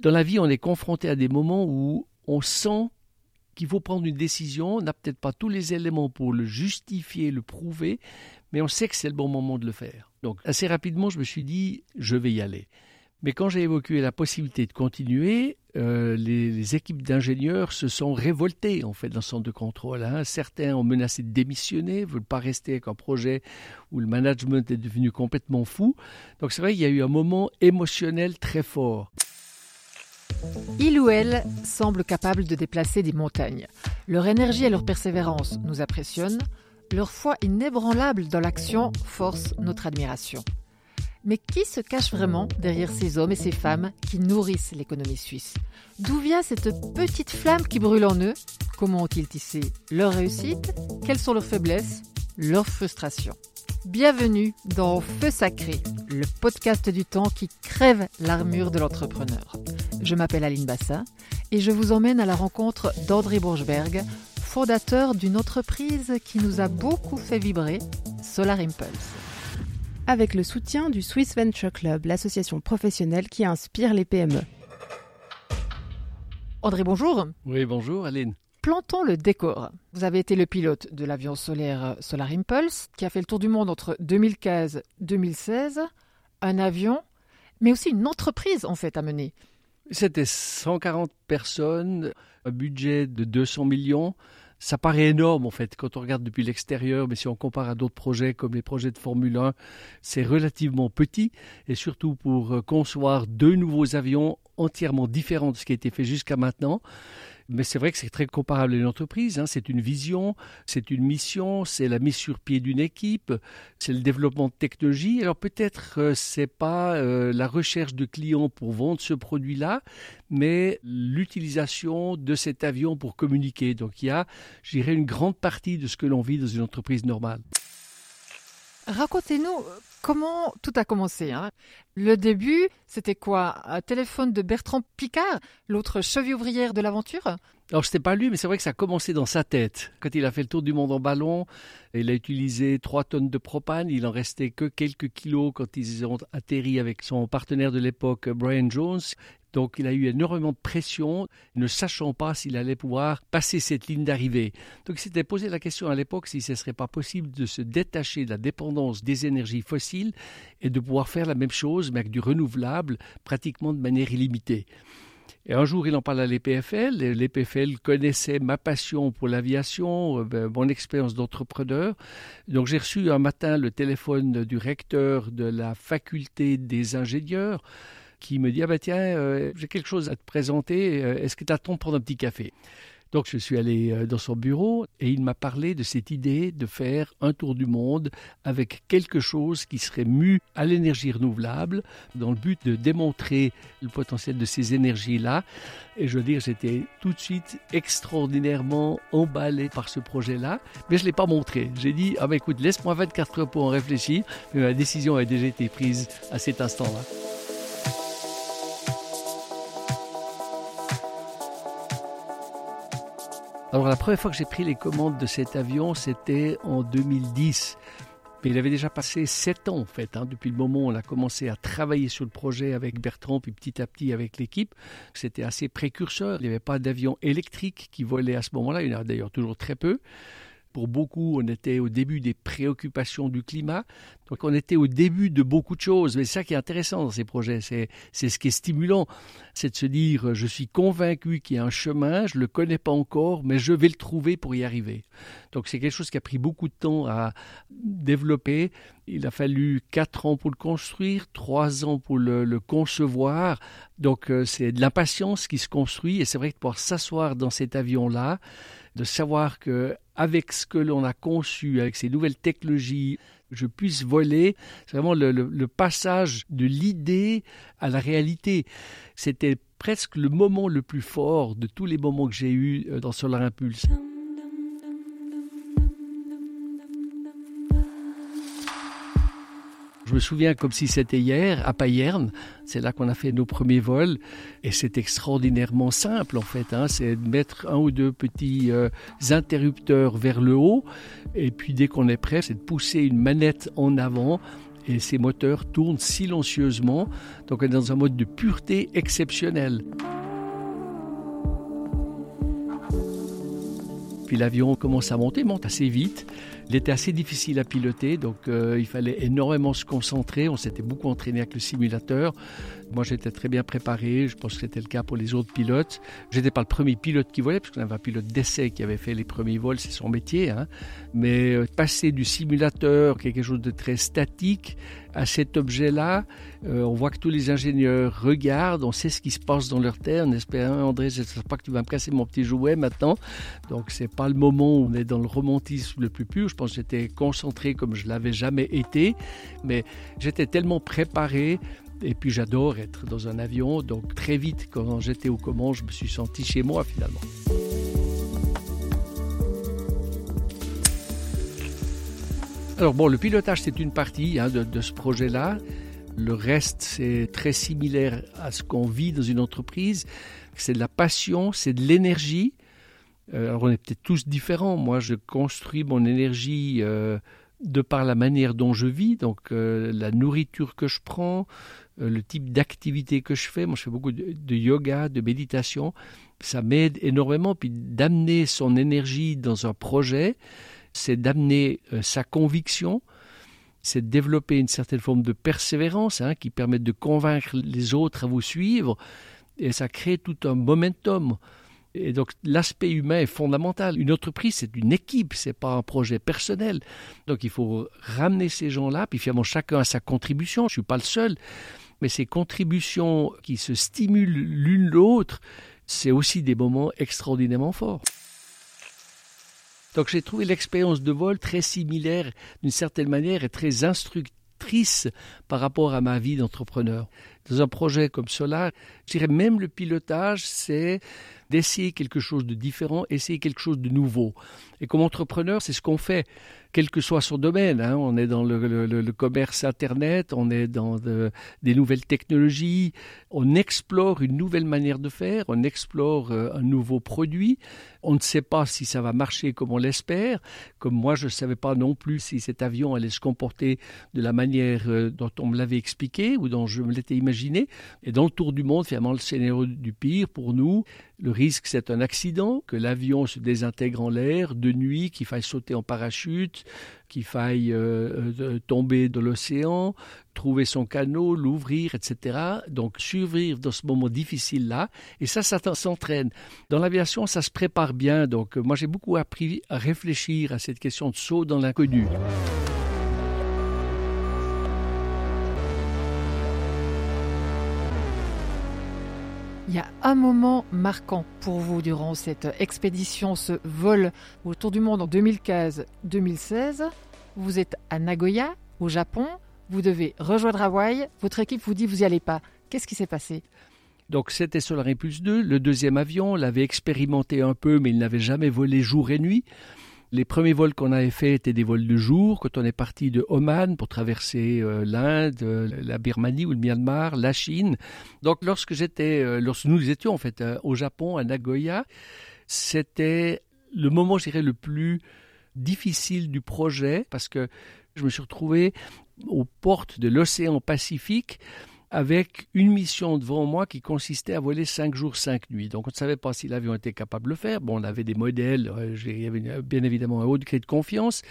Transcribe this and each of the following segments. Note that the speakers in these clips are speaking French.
Dans la vie, on est confronté à des moments où on sent qu'il faut prendre une décision, on n'a peut-être pas tous les éléments pour le justifier, le prouver, mais on sait que c'est le bon moment de le faire. Donc assez rapidement, je me suis dit, je vais y aller. Mais quand j'ai évoqué la possibilité de continuer, euh, les, équipes d'ingénieurs se sont révoltées en fait dans le centre de contrôle. Hein. Certains ont menacé de démissionner, veulent pas rester avec un projet où le management est devenu complètement fou. Donc c'est vrai qu'il y a eu un moment émotionnel très fort. Il ou elle semble capable de déplacer des montagnes. Leur énergie et leur persévérance nous impressionnent. Leur foi inébranlable dans l'action force notre admiration. Mais qui se cache vraiment derrière ces hommes et ces femmes qui nourrissent l'économie suisse? D'où vient cette petite flamme qui brûle en eux? Comment ont-ils tissé leur réussite? Quelles sont leurs faiblesses? Leurs frustrations? Bienvenue dans Feu Sacré, le podcast du temps qui crève l'armure de l'entrepreneur. Je m'appelle Aline Bassin et je vous emmène à la rencontre d'André Bourgeberg, fondateur d'une entreprise qui nous a beaucoup fait vibrer, Solar Impulse. Avec le soutien du Swiss Venture Club, l'association professionnelle qui inspire les PME. André, bonjour. Oui, bonjour Aline. Plantons le décor. Vous avez été le pilote de l'avion solaire Solar Impulse, qui a fait le tour du monde entre 2015 et 2016. Un avion, mais aussi une entreprise en fait à mener. C'était 140 personnes, un budget de 200 millions. Ça paraît énorme en fait quand on regarde depuis l'extérieur, mais si on compare à d'autres projets comme les projets de Formule 1, c'est relativement petit et surtout pour euh, concevoir deux nouveaux avions entièrement différents de ce qui a été fait jusqu'à maintenant. Mais c'est vrai que c'est très comparable à une entreprise. Hein. C'est une vision, c'est une mission, c'est la mise sur pied d'une équipe, c'est le développement de technologie. Alors peut-être euh, c'est pas euh, la recherche de clients pour vendre ce produit-là, mais l'utilisation de cet avion pour communiquer. Donc il y a, je une grande partie de ce que l'on vit dans une entreprise normale. Racontez-nous comment tout a commencé. Hein. Le début, c'était quoi? Un téléphone de Bertrand Picard, l'autre cheville ouvrière de l'aventure? Alors, ce n'était pas lui, mais c'est vrai que ça a commencé dans sa tête. Quand il a fait le tour du monde en ballon, il a utilisé 3 tonnes de propane. Il en restait que quelques kilos quand ils ont atterri avec son partenaire de l'époque, Brian Jones. Donc il a eu énormément de pression, ne sachant pas s'il allait pouvoir passer cette ligne d'arrivée. Donc il s'était posé la question à l'époque si ce ne serait pas possible de se détacher de la dépendance des énergies fossiles et de pouvoir faire la même chose, mais avec du renouvelable, pratiquement de manière illimitée. Et un jour, il en parle à l'EPFL. L'EPFL connaissait ma passion pour l'aviation, euh, ben, mon expérience d'entrepreneur. Donc, j'ai reçu un matin le téléphone du recteur de la faculté des ingénieurs qui me dit Ah ben tiens, euh, j'ai quelque chose à te présenter, euh, est-ce que tu attends prendre un petit café? Donc je suis allé euh, dans son bureau et il m'a parlé de cette idée de faire un tour du monde avec quelque chose qui serait mu à l'énergie renouvelable dans le but de démontrer le potentiel de ces énergies-là. Et je veux dire, j'étais tout de suite extraordinairement emballé par ce projet-là, mais je ne l'ai pas montré. J'ai dit, ah ben écoute, laisse-moi 24 heures pour en réfléchir, mais ma décision a déjà été prise à cet instant-là. Alors la première fois que j'ai pris les commandes de cet avion, c'était en 2010. Mais il avait déjà passé sept ans en fait, hein, depuis le moment où on a commencé à travailler sur le projet avec Bertrand, puis petit à petit avec l'équipe. C'était assez précurseur. Il n'y avait pas d'avion électrique qui volait à ce moment-là. Il y en a d'ailleurs toujours très peu. Pour beaucoup, on était au début des préoccupations du climat. Donc on était au début de beaucoup de choses. Mais c'est ça qui est intéressant dans ces projets. C'est, ce qui est stimulant. C'est de se dire, je suis convaincu qu'il y a un chemin, je ne le connais pas encore, mais je vais le trouver pour y arriver. Donc c'est quelque chose qui a pris beaucoup de temps à développer. Il a fallu quatre ans pour le construire, trois ans pour le, concevoir. Donc euh, c'est de l'impatience qui se construit. Et c'est vrai que pour s'asseoir dans cet avion-là, de savoir que avec ce que l'on a conçu, avec ces nouvelles technologies, je puisse voler. C'est vraiment le, passage de l'idée à la réalité. C'était presque le moment le plus fort de tous les moments que j'ai eus euh, dans Solar Impulse. Je me souviens comme si c'était hier, à Payerne. C'est là qu'on a fait nos premiers vols. Et c'est extraordinairement simple, en fait. Hein. C'est de mettre un ou deux petits euh, interrupteurs vers le haut. Et puis, dès qu'on est prêt, c'est de pousser une manette en avant et ces moteurs tournent silencieusement, donc on est dans un mode de pureté exceptionnel. Puis l'avion commence à monter, monte assez vite. Il était assez difficile à piloter, donc euh, il fallait énormément se concentrer. On s'était beaucoup entraîné avec le simulateur. Moi, j'étais très bien préparé. Je pense que c'était le cas pour les autres pilotes. J'étais pas le premier pilote qui volait, parce qu'on avait un pilote d'essai qui avait fait les premiers vols, c'est son métier. Hein. Mais euh, passer du simulateur, quelque chose de très statique, à cet objet-là, euh, on voit que tous les ingénieurs regardent, on sait ce qui se passe dans leur terre, en espérant, André, je ne sais pas que tu vas me casser mon petit jouet maintenant. Donc, c'est pas le moment où on est dans le romantisme le plus pur. Je pense que j'étais concentré comme je l'avais jamais été, mais j'étais tellement préparé. Et puis j'adore être dans un avion, donc très vite quand j'étais au commandes, je me suis senti chez moi finalement. Alors bon, le pilotage c'est une partie hein, de, ce projet-là. Le reste c'est très similaire à ce qu'on vit dans une entreprise. C'est de la passion, c'est de l'énergie. Euh, alors on est peut-être tous différents. Moi je construis mon énergie euh, de par la manière dont je vis, donc euh, la nourriture que je prends, le type d'activité que je fais. Moi je fais beaucoup de, de yoga, de méditation. Ça m'aide énormément. Puis d'amener son énergie dans un projet c'est d'amener euh, sa conviction, c'est de développer une certaine forme de persévérance hein, qui permet de convaincre les autres à vous suivre, et ça crée tout un momentum. Et donc l'aspect humain est fondamental. Une entreprise, c'est une équipe, c'est pas un projet personnel. Donc il faut ramener ces gens-là, puis finalement chacun a sa contribution. Je suis pas le seul, mais ces contributions qui se stimulent l'une l'autre, c'est aussi des moments extraordinairement forts. Donc j'ai trouvé l'expérience de vol très similaire d'une certaine manière et très instructrice par rapport à ma vie d'entrepreneur. Dans un projet comme cela, je dirais même le pilotage, c'est d'essayer quelque chose de différent, essayer quelque chose de nouveau. Et comme entrepreneur, c'est ce qu'on fait quel que soit son domaine. Hein. On est dans le, commerce Internet, on est dans des nouvelles technologies, on explore une nouvelle manière de faire, on explore euh, un nouveau produit. On ne sait pas si ça va marcher comme on l'espère. Comme moi, je ne savais pas non plus si cet avion allait se comporter de la manière euh, dont on me l'avait expliqué ou dont je me l'étais imaginé. Et dans le tour du monde, finalement, le scénario du pire pour nous, le risque, c'est un accident, que l'avion se désintègre en l'air de nuit, qu'il faille sauter en parachute, qu'il faille euh, euh, tomber de l'océan, trouver son canot, l'ouvrir, etc. Donc survivre dans ce moment difficile-là, et ça, ça s'entraîne. Dans l'aviation, ça se prépare bien. Donc moi, j'ai beaucoup appris à réfléchir à cette question de saut dans l'inconnu. Il y a un moment marquant pour vous durant cette expédition, ce vol autour du monde en 2015-2016. Vous êtes à Nagoya, au Japon. Vous devez rejoindre Hawaï. Votre équipe vous dit vous n'y allez pas. Qu'est-ce qui s'est passé? Donc c'était Solar Impulse 2, le deuxième avion, on l'avait expérimenté un peu, mais il n'avait jamais volé jour et nuit. Les premiers vols qu'on avait faits étaient des vols de jour, quand on est parti de Oman pour traverser euh, l'Inde, euh, la Birmanie ou le Myanmar, la Chine. Donc lorsque j'étais, euh, lorsque nous étions en fait au Japon, à Nagoya, c'était le moment, le plus difficile du projet parce que je me suis retrouvé aux portes de l'océan Pacifique avec une mission devant moi qui consistait à voler cinq jours, cinq nuits. Donc on ne savait pas si l'avion était capable de le faire. Bon, on avait des modèles, euh, il y avait bien évidemment un haut degré de confiance,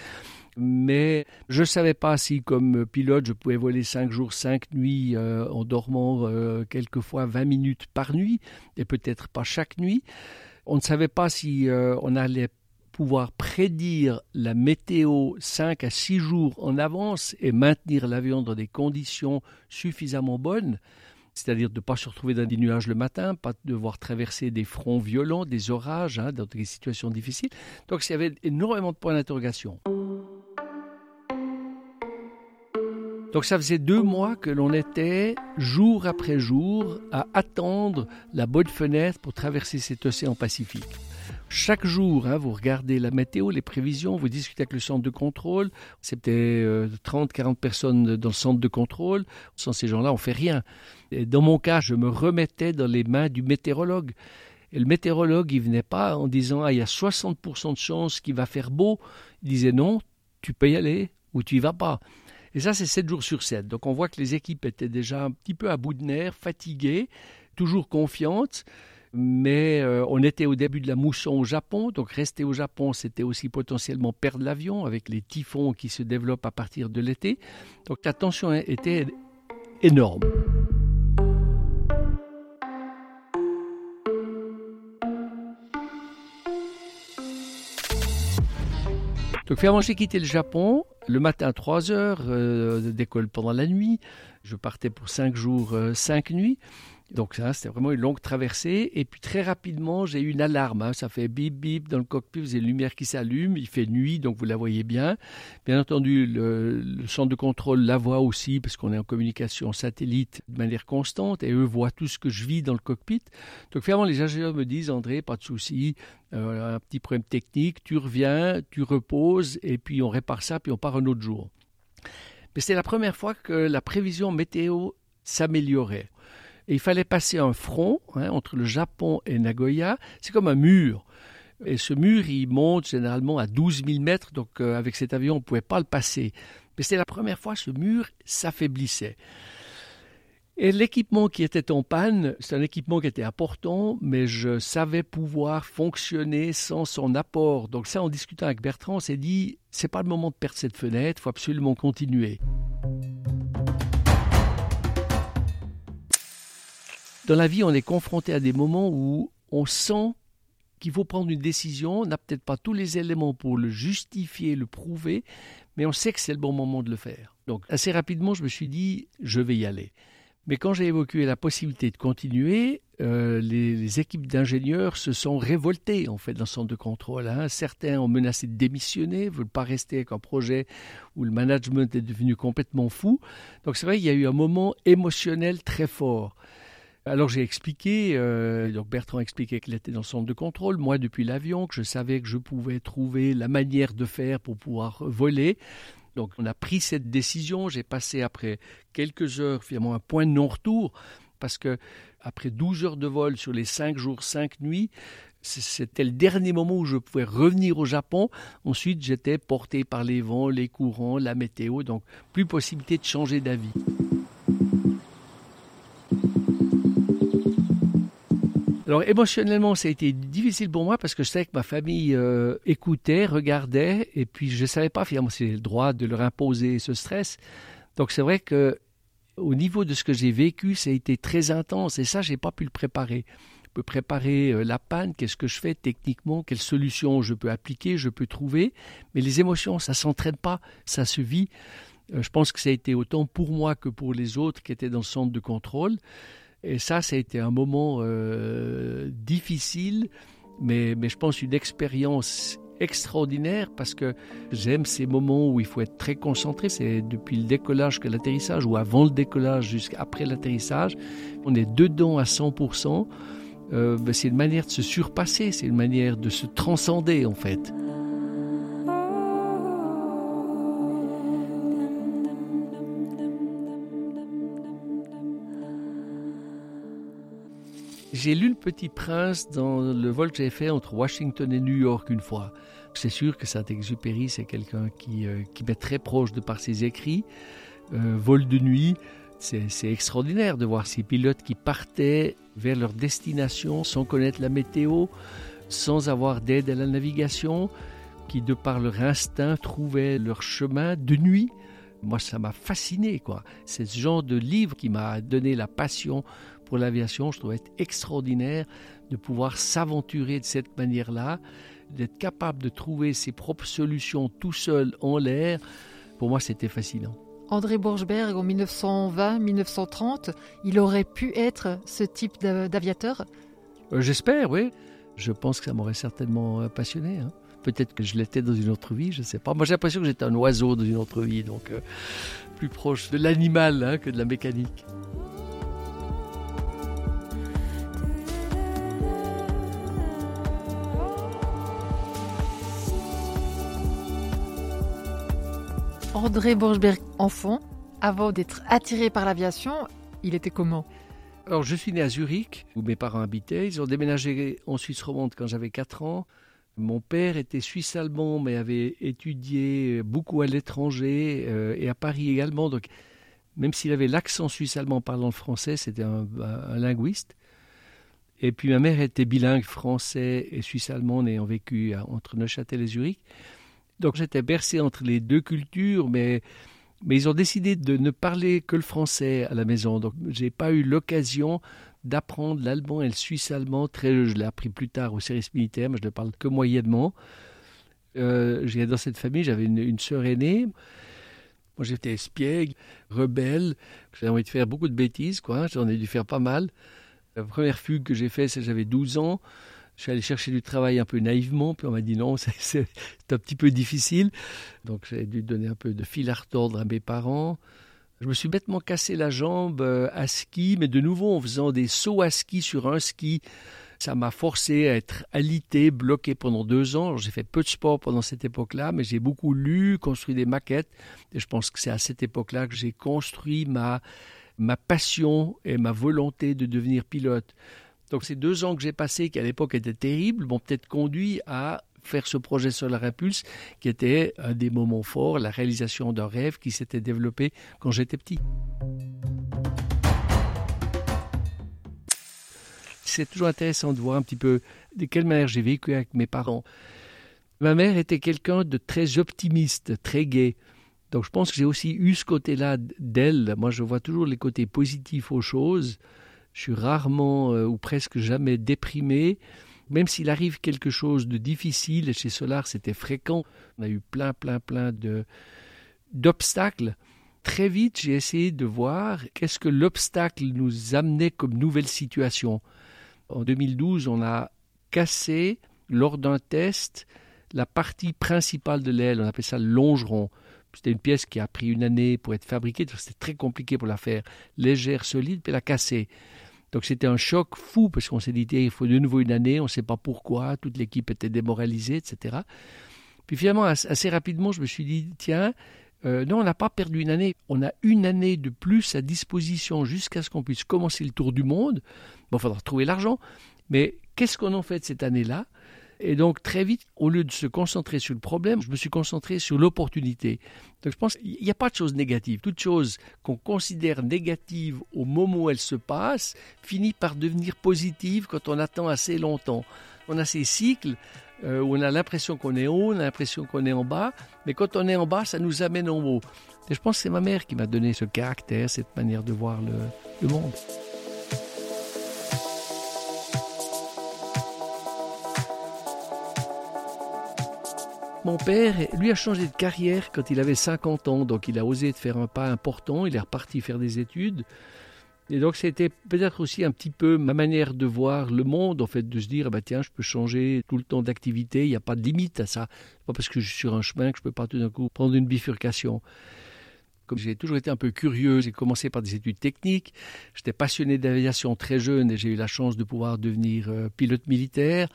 mais je ne savais pas si comme pilote je pouvais voler cinq jours, cinq nuits euh, en dormant euh, quelquefois 20 minutes par nuit, et peut-être pas chaque nuit. On ne savait pas si on allait pouvoir prédire la météo 5 à 6 jours en avance et maintenir l'avion dans des conditions suffisamment bonnes, c'est-à-dire de ne pas se retrouver dans des nuages le matin, pas devoir traverser des fronts violents, des orages, hein, dans des situations difficiles. Donc il y avait énormément de points d'interrogation. Donc ça faisait deux mois que l'on était jour après jour à attendre la bonne fenêtre pour traverser cet océan Pacifique. Chaque jour, hein, vous regardez la météo, les prévisions, vous discutez avec le centre de contrôle. C'était 30, 40 personnes dans le centre de contrôle. Sans ces gens-là, on fait rien. Dans mon cas, je me remettais dans les mains du météorologue. Et le météorologue, il venait pas en disant ah, il y a 60% de chances qu'il va faire beau. Il disait non, tu peux y aller ou tu y vas pas. Et ça, c'est 7 jours sur 7. Donc on voit que les équipes étaient déjà un petit peu à bout de nerfs, fatiguées, toujours confiantes. Mais euh, on était au début de la mousson au Japon, donc rester au Japon, c'était aussi potentiellement perdre l'avion avec les typhons qui se développent à partir de l'été. Donc la tension était énorme. Donc finalement, j'ai quitté le Japon le matin à 3 heures, euh, d'école pendant la nuit. Je partais pour 5 jours, 5 euh, nuits. Donc ça, c'était vraiment une longue traversée. Et puis très rapidement, j'ai eu une alarme. Hein. Ça fait bip bip dans le cockpit, vous avez une lumière qui s'allume. Il fait nuit, donc vous la voyez bien. Bien entendu, le, centre de contrôle la voit aussi, parce qu'on est en communication satellite de manière constante, et eux voient tout ce que je vis dans le cockpit. Donc finalement, les ingénieurs me disent, André, pas de souci, euh, un petit problème technique, tu reviens, tu reposes, et puis on répare ça, puis on part un autre jour. Mais c'était la première fois que la prévision météo s'améliorait. Et il fallait passer un front hein, entre le Japon et Nagoya. C'est comme un mur. Et ce mur, il monte généralement à 12 000 mètres, donc euh, avec cet avion, on ne pouvait pas le passer. Mais c'était la première fois que ce mur s'affaiblissait. Et l'équipement qui était en panne, c'est un équipement qui était important, mais je savais pouvoir fonctionner sans son apport. Donc ça, en discutant avec Bertrand, on s'est dit, c'est pas le moment de perdre cette fenêtre, il faut absolument continuer. Dans la vie, on est confronté à des moments où on sent qu'il faut prendre une décision, on n'a peut-être pas tous les éléments pour le justifier, le prouver, mais on sait que c'est le bon moment de le faire. Donc assez rapidement, je me suis dit, je vais y aller. Mais quand j'ai évoqué la possibilité de continuer, euh, les, équipes d'ingénieurs se sont révoltées en fait dans le centre de contrôle. Hein. Certains ont menacé de démissionner, ne veulent pas rester avec un projet où le management est devenu complètement fou. Donc c'est vrai, il y a eu un moment émotionnel très fort. Alors j'ai expliqué, euh, donc Bertrand expliquait qu'il était dans le centre de contrôle, moi depuis l'avion, que je savais que je pouvais trouver la manière de faire pour pouvoir voler. Donc on a pris cette décision, j'ai passé après quelques heures finalement un point de non-retour, parce que après 12 heures de vol sur les 5 jours, 5 nuits, c'était le dernier moment où je pouvais revenir au Japon. Ensuite, j'étais porté par les vents, les courants, la météo, donc plus possibilité de changer d'avis. Alors émotionnellement, ça a été difficile pour moi parce que je savais que ma famille euh, écoutait, regardait, et puis je ne savais pas finalement si le droit de leur imposer ce stress. Donc c'est vrai que au niveau de ce que j'ai vécu, ça a été très intense, et ça, j'ai pas pu le préparer. Je peux préparer euh, la panne, qu'est-ce que je fais techniquement, quelles solutions je peux appliquer, je peux trouver, mais les émotions, ça s'entraîne pas, ça se vit. Euh, je pense que ça a été autant pour moi que pour les autres qui étaient dans le centre de contrôle. Et ça, ça a été un moment euh, difficile, mais, mais je pense une expérience extraordinaire parce que j'aime ces moments où il faut être très concentré. C'est depuis le décollage que l'atterrissage ou avant le décollage jusqu'après l'atterrissage. On est dedans à 100%. Euh, ben, c'est une manière de se surpasser, c'est une manière de se transcender en fait. J'ai lu Le Petit Prince dans le vol que j'ai fait entre Washington et New York une fois. C'est sûr que Saint-Exupéry, c'est quelqu'un qui, euh, qui m'est très proche de par ses écrits. Euh, vol de nuit, c'est extraordinaire de voir ces pilotes qui partaient vers leur destination sans connaître la météo, sans avoir d'aide à la navigation, qui de par leur instinct trouvaient leur chemin de nuit. Moi, ça m'a fasciné, quoi. C'est ce genre de livre qui m'a donné la passion pour l'aviation, je trouvais extraordinaire de pouvoir s'aventurer de cette manière-là, d'être capable de trouver ses propres solutions tout seul en l'air. Pour moi, c'était fascinant. André Borgberg, en 1920-1930, il aurait pu être ce type d'aviateur? Euh, J'espère, oui. Je pense que ça m'aurait certainement euh, passionné. Hein. Peut-être que je l'étais dans une autre vie, je ne sais pas. Moi, j'ai l'impression que j'étais un oiseau dans une autre vie, donc euh, plus proche de l'animal hein, que de la mécanique. André Borgberg, enfant, avant d'être attiré par l'aviation, il était comment? Alors, je suis né à Zurich, où mes parents habitaient. Ils ont déménagé en Suisse romande quand j'avais 4 ans. Mon père était suisse-allemand, mais avait étudié beaucoup à l'étranger euh, et à Paris également. Donc, même s'il avait l'accent suisse-allemand parlant le français, c'était un, linguiste. Et puis ma mère était bilingue français et suisse-allemand, ayant vécu entre Neuchâtel et Zurich. Donc j'étais bercé entre les deux cultures, mais, ils ont décidé de ne parler que le français à la maison. Donc j'ai pas eu l'occasion d'apprendre l'allemand et le suisse-allemand. Très, je l'ai appris plus tard au service militaire, mais je ne parle que moyennement. Euh, dans cette famille, j'avais une, une sœur aînée. Moi, j'étais espiègle, rebelle, j'avais envie de faire beaucoup de bêtises, quoi. J'en ai dû faire pas mal. La première fugue que j'ai faite, c'est j'avais 12 ans. Je suis allé chercher du travail un peu naïvement, puis on m'a dit non, c'est un petit peu difficile. Donc j'ai dû donner un peu de fil à retordre à mes parents. Je me suis bêtement cassé la jambe euh, à ski, mais de nouveau en faisant des sauts à ski sur un ski. Ça m'a forcé à être alité, bloqué pendant deux ans. J'ai fait peu de sport pendant cette époque-là, mais j'ai beaucoup lu, construit des maquettes. Et je pense que c'est à cette époque-là que j'ai construit ma, ma passion et ma volonté de devenir pilote. Donc ces deux ans que j'ai passés, qui à l'époque étaient terribles, m'ont peut-être conduit à faire ce projet Solar Impulse, qui était un des moments forts, la réalisation d'un rêve qui s'était développé quand j'étais petit. C'est toujours intéressant de voir un petit peu de quelle manière j'ai vécu avec mes parents. Ma mère était quelqu'un de très optimiste, très gai. Donc je pense que j'ai aussi eu ce côté-là d'elle. Moi, je vois toujours les côtés positifs aux choses. Je suis rarement euh, ou presque jamais déprimé. Même s'il arrive quelque chose de difficile, chez Solar c'était fréquent, on a eu plein, plein, plein d'obstacles. Très vite, j'ai essayé de voir qu'est-ce que l'obstacle nous amenait comme nouvelle situation. En 2012, on a cassé, lors d'un test, la partie principale de l'aile, on appelle ça le longeron. C'était une pièce qui a pris une année pour être fabriquée, c'était très compliqué pour la faire légère, solide, puis la casser. Donc c'était un choc fou parce qu'on s'est dit il faut de nouveau une année, on ne sait pas pourquoi, toute l'équipe était démoralisée, etc. Puis finalement, assez rapidement, je me suis dit tiens, euh, non, on n'a pas perdu une année, on a une année de plus à disposition jusqu'à ce qu'on puisse commencer le tour du monde. Bon, il faudra trouver l'argent, mais qu'est-ce qu'on en fait cette année-là? Et donc très vite, au lieu de se concentrer sur le problème, je me suis concentré sur l'opportunité. Donc je pense qu'il n'y a pas de choses négatives. Toute chose qu'on considère négative au moment où elle se passe finit par devenir positive quand on attend assez longtemps. On a ces cycles euh, où on a l'impression qu'on est haut, on a l'impression qu'on est en bas, mais quand on est en bas, ça nous amène en haut. Et je pense que c'est ma mère qui m'a donné ce caractère, cette manière de voir le monde. Mon père, lui, a changé de carrière quand il avait 50 ans, donc il a osé faire un pas important, il est reparti faire des études. Et donc c'était peut-être aussi un petit peu ma manière de voir le monde, en fait, de se dire, ah bah tiens, je peux changer tout le temps d'activité, il n'y a pas de limite à ça. pas parce que je suis sur un chemin que je peux pas tout d'un coup prendre une bifurcation. Comme j'ai toujours été un peu curieux, j'ai commencé par des études techniques, j'étais passionné d'aviation très jeune et j'ai eu la chance de pouvoir devenir euh, pilote militaire.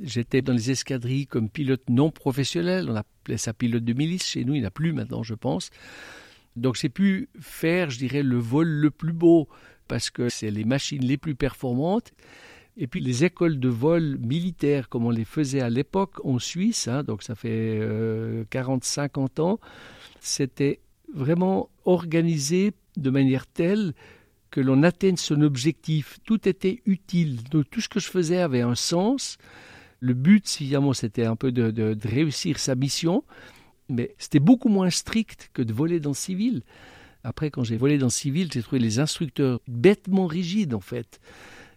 J'étais dans les escadrilles comme pilote non professionnel. On appelait ça pilote de milice. Chez nous, il n'y en a plus maintenant, je pense. Donc j'ai pu faire, je dirais, le vol le plus beau parce que c'est les machines les plus performantes. Et puis les écoles de vol militaires, comme on les faisait à l'époque en Suisse, hein, donc ça fait 40-50 euh, ans, c'était vraiment organisé de manière telle que l'on atteigne son objectif. Tout était utile. Donc, tout ce que je faisais avait un sens. Le but, finalement, c'était un peu de, réussir sa mission, mais c'était beaucoup moins strict que de voler dans le civil. Après, quand j'ai volé dans le civil, j'ai trouvé les instructeurs bêtement rigides, en fait.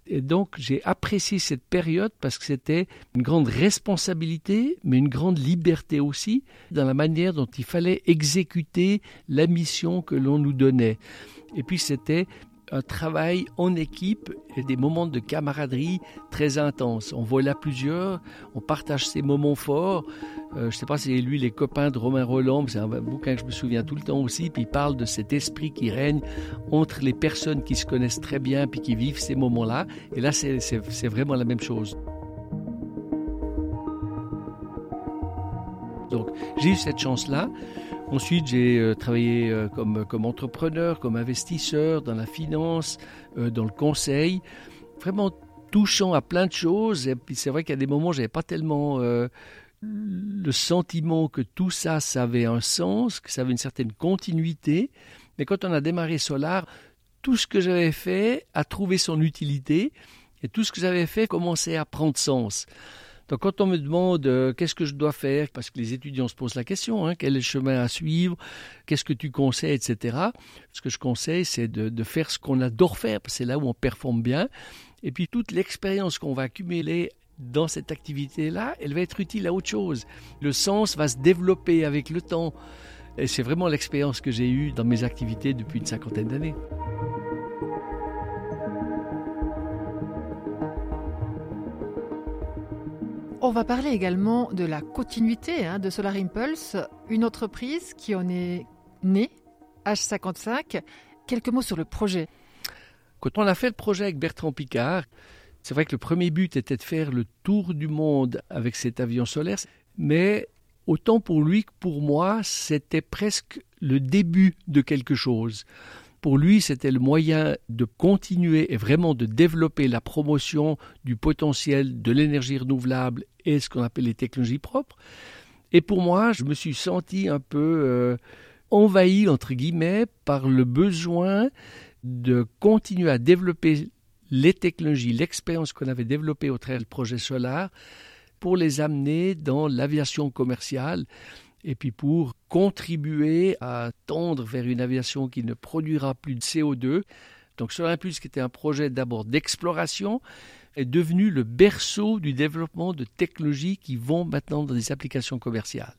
Et donc, j'ai apprécié cette période parce que c'était une grande responsabilité, mais une grande liberté aussi, dans la manière dont il fallait exécuter la mission que l'on nous donnait. Et puis, c'était un travail en équipe et des moments de camaraderie très intenses. On vole à plusieurs, on partage ces moments forts. Euh, je ne sais pas si lui les copains de Romain Roland, c'est un bouquin que je me souviens tout le temps aussi, puis il parle de cet esprit qui règne entre les personnes qui se connaissent très bien puis qui vivent ces moments-là. Et là, c'est vraiment la même chose. Donc, j'ai eu cette chance-là. Ensuite, j'ai euh, travaillé euh, comme, comme entrepreneur, comme investisseur, dans la finance, euh, dans le conseil. Vraiment touchant à plein de choses. Et puis c'est vrai qu'à des moments, j'avais pas tellement le sentiment que tout ça, ça avait un sens, que ça avait une certaine continuité. Mais quand on a démarré Solar, tout ce que j'avais fait a trouvé son utilité et tout ce que j'avais fait commençait à prendre sens. Donc quand on me demande euh, qu'est-ce que je dois faire, parce que les étudiants se posent la question, hein, quel est le chemin à suivre, qu'est-ce que tu conseilles, etc. Ce que je conseille, c'est de, de faire ce qu'on adore faire, parce que c'est là où on performe bien. Et puis toute l'expérience qu'on va accumuler dans cette activité-là, elle va être utile à autre chose. Le sens va se développer avec le temps. Et c'est vraiment l'expérience que j'ai eue dans mes activités depuis une cinquantaine d'années. On va parler également de la continuité hein, de Solar Impulse, une entreprise qui en est née, H55. Quelques mots sur le projet. Quand on a fait le projet avec Bertrand Picard, c'est vrai que le premier but était de faire le tour du monde avec cet avion solaire, mais autant pour lui que pour moi, c'était presque le début de quelque chose. Pour lui, c'était le moyen de continuer et vraiment de développer la promotion du potentiel de l'énergie renouvelable et ce qu'on appelle les technologies propres. Et pour moi, je me suis senti un peu euh, envahi, entre guillemets, par le besoin de continuer à développer les technologies, l'expérience qu'on avait développée au travers du projet Solar, pour les amener dans l'aviation commerciale et puis pour contribuer à tendre vers une aviation qui ne produira plus de CO2. Donc Solar Impulse, qui était un projet d'abord d'exploration, est devenu le berceau du développement de technologies qui vont maintenant dans des applications commerciales.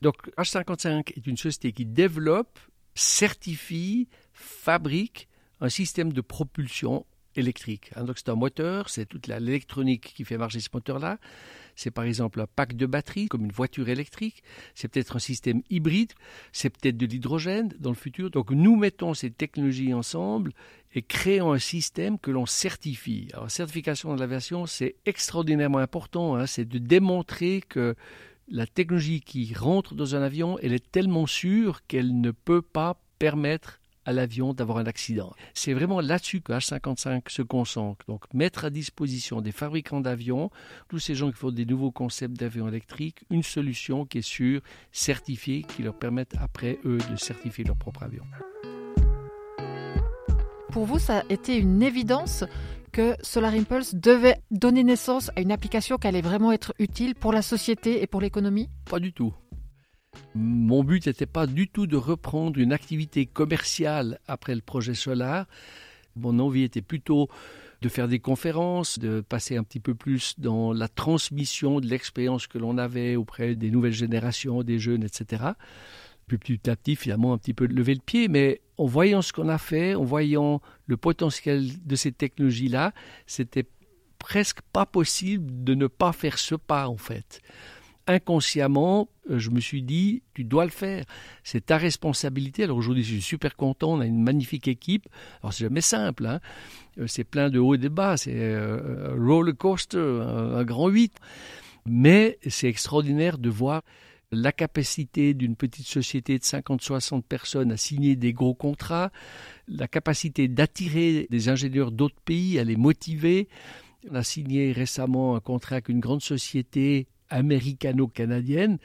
Donc H55 est une société qui développe, certifie, fabrique un système de propulsion électrique. Hein. donc c'est un moteur, c'est toute l'électronique qui fait marcher ce moteur-là. C'est par exemple un pack de batterie, comme une voiture électrique. C'est peut-être un système hybride. C'est peut-être de l'hydrogène dans le futur. Donc nous mettons ces technologies ensemble et créons un système que l'on certifie. Alors, certification de l'aviation, c'est extraordinairement important. Hein. C'est de démontrer que la technologie qui rentre dans un avion, elle est tellement sûre qu'elle ne peut pas permettre à l'avion d'avoir un accident. C'est vraiment là-dessus que H55 se concentre. Donc mettre à disposition des fabricants d'avions, tous ces gens qui font des nouveaux concepts d'avions électriques, une solution qui est sûre, certifiée, qui leur permette après eux de certifier leur propre avion. Pour vous, ça a été une évidence que Solar Impulse devait donner naissance à une application qui allait vraiment être utile pour la société et pour l'économie? Pas du tout. Mon but n'était pas du tout de reprendre une activité commerciale après le projet Solar. Mon envie était plutôt de faire des conférences, de passer un petit peu plus dans la transmission de l'expérience que l'on avait auprès des nouvelles générations, des jeunes, etc. Puis petit à petit, finalement, un petit peu lever le pied, mais en voyant ce qu'on a fait, en voyant le potentiel de ces technologies-là, c'était presque pas possible de ne pas faire ce pas, en fait inconsciemment, euh, je me suis dit, tu dois le faire. C'est ta responsabilité. Alors aujourd'hui, je suis super content. On a une magnifique équipe. Alors c'est jamais simple. Hein. Euh, c'est plein de hauts et de bas. C'est euh, un roller coaster, un, grand 8. Mais c'est extraordinaire de voir la capacité d'une petite société de 50-60 personnes à signer des gros contrats, la capacité d'attirer des ingénieurs d'autres pays, à les motiver. On a signé récemment un contrat avec une grande société américano-canadienne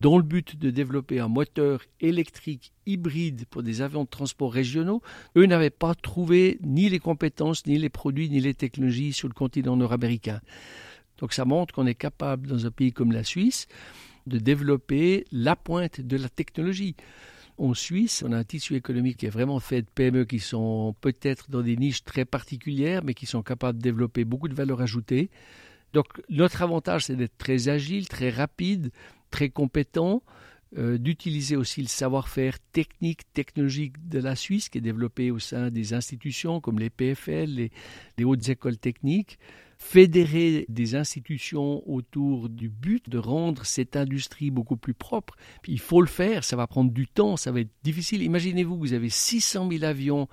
dans le but de développer un moteur électrique hybride pour des avions de transport régionaux. Eux n'avaient pas trouvé ni les compétences, ni les produits, ni les technologies sur le continent nord-américain. Donc ça montre qu'on est capable, dans un pays comme la Suisse, de développer la pointe de la technologie. En Suisse, on a un tissu économique qui est vraiment fait de PME qui sont peut-être dans des niches très particulières, mais qui sont capables de développer beaucoup de valeur ajoutée. Donc notre avantage, c'est d'être très agile, très rapide, très compétent, euh, d'utiliser aussi le savoir-faire technique, technologique de la Suisse qui est développé au sein des institutions comme les PFL, les, les hautes écoles techniques, fédérer des institutions autour du but de rendre cette industrie beaucoup plus propre. Il faut le faire, ça va prendre du temps, ça va être difficile. Imaginez-vous, vous avez 600 000 avions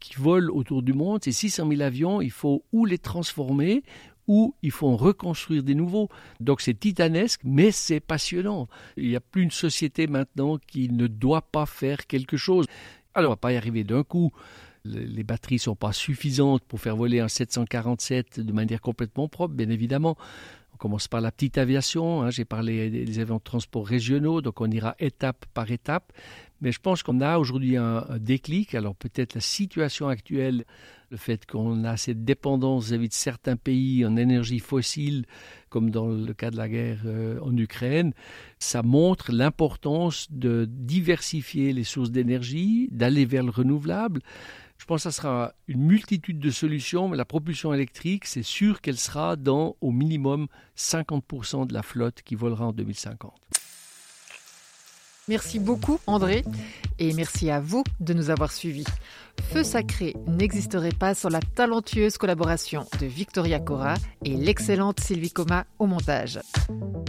qui volent autour du monde. Ces 600 000 avions, il faut ou les transformer où il faut en reconstruire des nouveaux. Donc c'est titanesque, mais c'est passionnant. Il n'y a plus une société maintenant qui ne doit pas faire quelque chose. Alors on va pas y arriver d'un coup. Les batteries sont pas suffisantes pour faire voler un 747 de manière complètement propre, bien évidemment. On commence par la petite aviation. Hein. J'ai parlé des avions de transport régionaux, donc on ira étape par étape. Mais je pense qu'on a aujourd'hui un, déclic. Alors peut-être la situation actuelle, le fait qu'on a cette dépendance vis-à-vis de certains pays en énergie fossile, comme dans le cas de la guerre euh, en Ukraine, ça montre l'importance de diversifier les sources d'énergie, d'aller vers le renouvelable. Je pense que ça sera une multitude de solutions, mais la propulsion électrique, c'est sûr qu'elle sera dans au minimum 50% de la flotte qui volera en 2050. Merci beaucoup André et merci à vous de nous avoir suivis. Feu Sacré n'existerait pas sans la talentueuse collaboration de Victoria Cora et l'excellente Sylvie Coma au montage.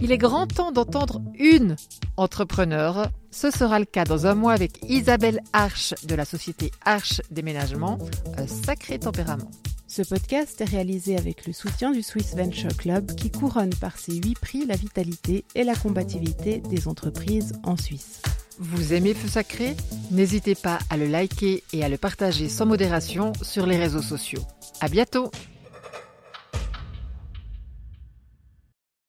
Il est grand temps d'entendre une entrepreneur. Ce sera le cas dans un mois avec Isabelle Arche de la société Arche Déménagement, un sacré tempérament. Ce podcast est réalisé avec le soutien du Swiss Venture Club qui couronne par ses huit prix la vitalité et la combativité des entreprises en Suisse. Vous aimez Feu Sacré? N'hésitez pas à le liker et à le partager sans modération sur les réseaux sociaux. À bientôt